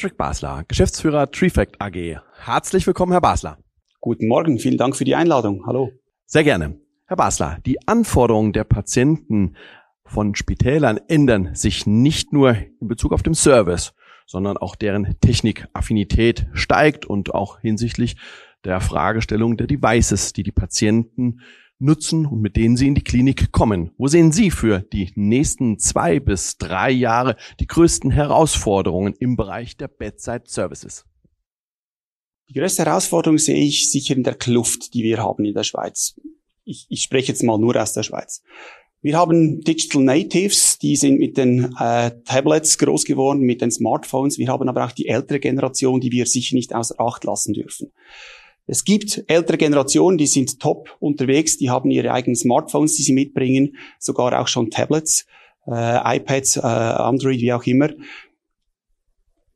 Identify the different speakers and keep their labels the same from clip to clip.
Speaker 1: Patrick Basler, Geschäftsführer Treefact AG. Herzlich willkommen, Herr Basler.
Speaker 2: Guten Morgen, vielen Dank für die Einladung. Hallo.
Speaker 1: Sehr gerne. Herr Basler, die Anforderungen der Patienten von Spitälern ändern sich nicht nur in Bezug auf den Service, sondern auch deren Technikaffinität steigt und auch hinsichtlich der Fragestellung der Devices, die die Patienten nutzen und mit denen sie in die Klinik kommen. Wo sehen Sie für die nächsten zwei bis drei Jahre die größten Herausforderungen im Bereich der Bedside Services?
Speaker 2: Die größte Herausforderung sehe ich sicher in der Kluft, die wir haben in der Schweiz. Ich, ich spreche jetzt mal nur aus der Schweiz. Wir haben Digital Natives, die sind mit den äh, Tablets groß geworden, mit den Smartphones. Wir haben aber auch die ältere Generation, die wir sicher nicht außer Acht lassen dürfen. Es gibt ältere Generationen, die sind top unterwegs, die haben ihre eigenen Smartphones, die sie mitbringen, sogar auch schon Tablets, äh, iPads, äh, Android, wie auch immer.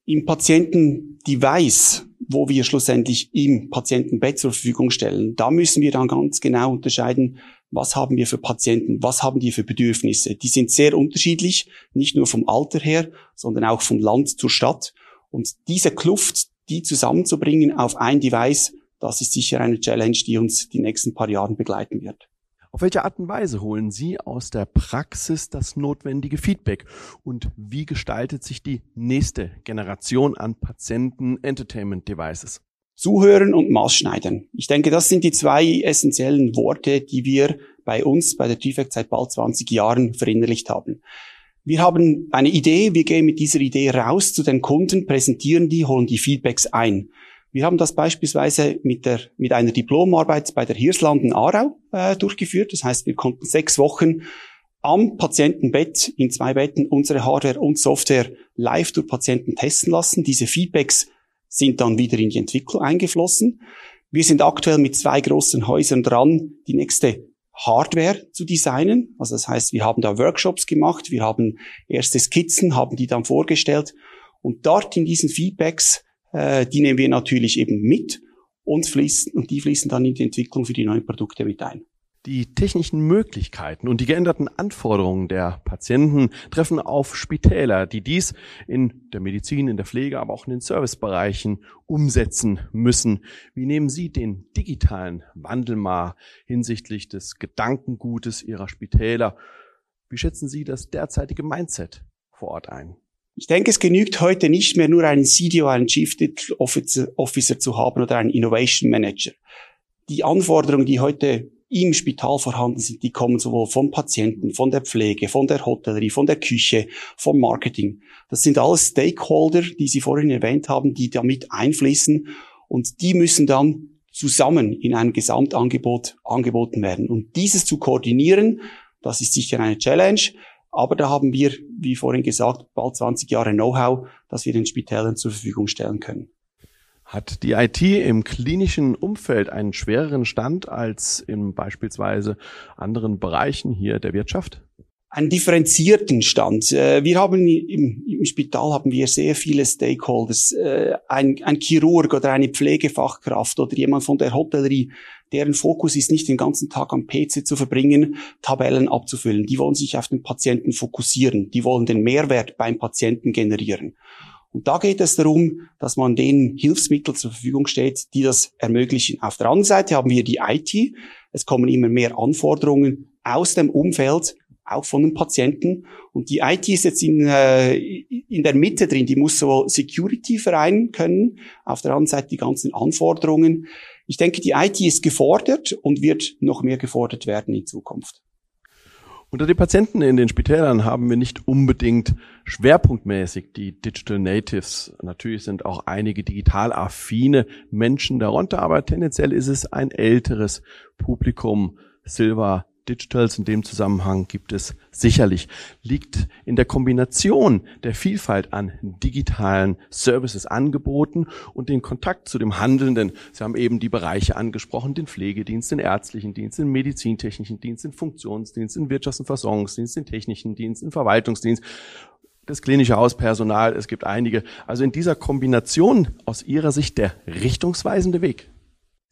Speaker 2: Im Patienten-Device, wo wir schlussendlich im Patientenbett zur Verfügung stellen, da müssen wir dann ganz genau unterscheiden, was haben wir für Patienten, was haben die für Bedürfnisse. Die sind sehr unterschiedlich, nicht nur vom Alter her, sondern auch vom Land zur Stadt. Und diese Kluft, die zusammenzubringen auf ein Device, das ist sicher eine Challenge, die uns die nächsten paar Jahre begleiten wird.
Speaker 1: Auf welche Art und Weise holen Sie aus der Praxis das notwendige Feedback? Und wie gestaltet sich die nächste Generation an Patienten-Entertainment-Devices?
Speaker 2: Zuhören und Maßschneidern. Ich denke, das sind die zwei essentiellen Worte, die wir bei uns bei der TIFAC seit bald 20 Jahren verinnerlicht haben. Wir haben eine Idee, wir gehen mit dieser Idee raus zu den Kunden, präsentieren die, holen die Feedbacks ein. Wir haben das beispielsweise mit, der, mit einer Diplomarbeit bei der Hirslanden Aarau äh, durchgeführt. Das heißt, wir konnten sechs Wochen am Patientenbett in zwei Betten unsere Hardware und Software live durch Patienten testen lassen. Diese Feedbacks sind dann wieder in die Entwicklung eingeflossen. Wir sind aktuell mit zwei großen Häusern dran, die nächste Hardware zu designen. Also das heißt, wir haben da Workshops gemacht, wir haben erste Skizzen, haben die dann vorgestellt und dort in diesen Feedbacks äh, die nehmen wir natürlich eben mit und, fließen, und die fließen dann in die Entwicklung für die neuen Produkte mit ein.
Speaker 1: Die technischen Möglichkeiten und die geänderten Anforderungen der Patienten treffen auf Spitäler, die dies in der Medizin, in der Pflege, aber auch in den Servicebereichen umsetzen müssen. Wie nehmen Sie den digitalen Wandel mal hinsichtlich des Gedankengutes Ihrer Spitäler? Wie schätzen Sie das derzeitige Mindset vor Ort ein?
Speaker 2: Ich denke, es genügt heute nicht mehr nur einen CDO, einen Chief Digital Officer, zu haben oder einen Innovation Manager. Die Anforderungen, die heute im Spital vorhanden sind, die kommen sowohl vom Patienten, von der Pflege, von der Hotellerie, von der Küche, vom Marketing. Das sind alles Stakeholder, die Sie vorhin erwähnt haben, die damit einfließen und die müssen dann zusammen in einem Gesamtangebot angeboten werden. Und dieses zu koordinieren, das ist sicher eine Challenge. Aber da haben wir, wie vorhin gesagt, bald 20 Jahre Know-how, das wir den Spitälern zur Verfügung stellen können.
Speaker 1: Hat die IT im klinischen Umfeld einen schwereren Stand als in beispielsweise anderen Bereichen hier der Wirtschaft?
Speaker 2: Einen differenzierten Stand. Äh, wir haben im, im Spital haben wir sehr viele Stakeholders. Äh, ein, ein Chirurg oder eine Pflegefachkraft oder jemand von der Hotellerie, deren Fokus ist nicht den ganzen Tag am PC zu verbringen, Tabellen abzufüllen. Die wollen sich auf den Patienten fokussieren. Die wollen den Mehrwert beim Patienten generieren. Und da geht es darum, dass man denen Hilfsmittel zur Verfügung steht, die das ermöglichen. Auf der anderen Seite haben wir die IT. Es kommen immer mehr Anforderungen aus dem Umfeld, auch von den Patienten. Und die IT ist jetzt in, äh, in der Mitte drin. Die muss sowohl Security vereinen können, auf der anderen Seite die ganzen Anforderungen. Ich denke, die IT ist gefordert und wird noch mehr gefordert werden in Zukunft.
Speaker 1: Unter den Patienten in den Spitälern haben wir nicht unbedingt schwerpunktmäßig die Digital Natives. Natürlich sind auch einige digital affine Menschen darunter, aber tendenziell ist es ein älteres Publikum. Silver Digitals in dem Zusammenhang gibt es sicherlich, liegt in der Kombination der Vielfalt an digitalen Services angeboten und den Kontakt zu dem Handelnden. Sie haben eben die Bereiche angesprochen, den Pflegedienst, den ärztlichen Dienst, den medizintechnischen Dienst, den Funktionsdienst, den Wirtschafts- und Versorgungsdienst, den technischen Dienst, den Verwaltungsdienst das klinische Hauspersonal, es gibt einige. Also in dieser Kombination aus Ihrer Sicht der richtungsweisende Weg.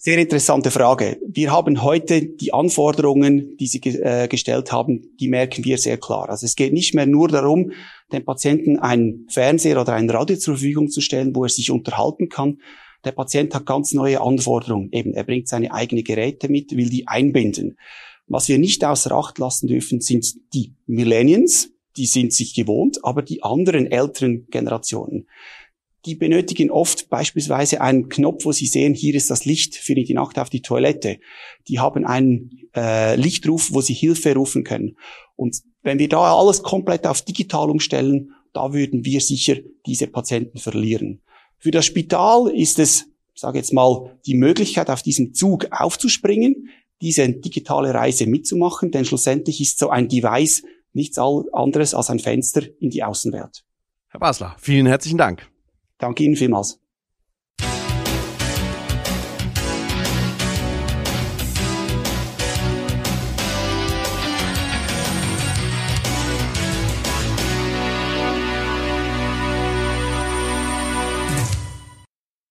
Speaker 2: Sehr interessante Frage. Wir haben heute die Anforderungen, die Sie äh, gestellt haben, die merken wir sehr klar. Also es geht nicht mehr nur darum, dem Patienten einen Fernseher oder ein Radio zur Verfügung zu stellen, wo er sich unterhalten kann. Der Patient hat ganz neue Anforderungen. Eben, er bringt seine eigenen Geräte mit, will die einbinden. Was wir nicht außer Acht lassen dürfen, sind die Millennials, die sind sich gewohnt, aber die anderen älteren Generationen die benötigen oft beispielsweise einen Knopf, wo sie sehen, hier ist das Licht für die Nacht auf die Toilette. Die haben einen äh, Lichtruf, wo sie Hilfe rufen können. Und wenn wir da alles komplett auf digital umstellen, da würden wir sicher diese Patienten verlieren. Für das Spital ist es, sage jetzt mal, die Möglichkeit, auf diesen Zug aufzuspringen, diese digitale Reise mitzumachen, denn schlussendlich ist so ein Device nichts anderes als ein Fenster in die Außenwelt.
Speaker 1: Herr Basler, vielen herzlichen Dank.
Speaker 2: Danke Ihnen vielmals.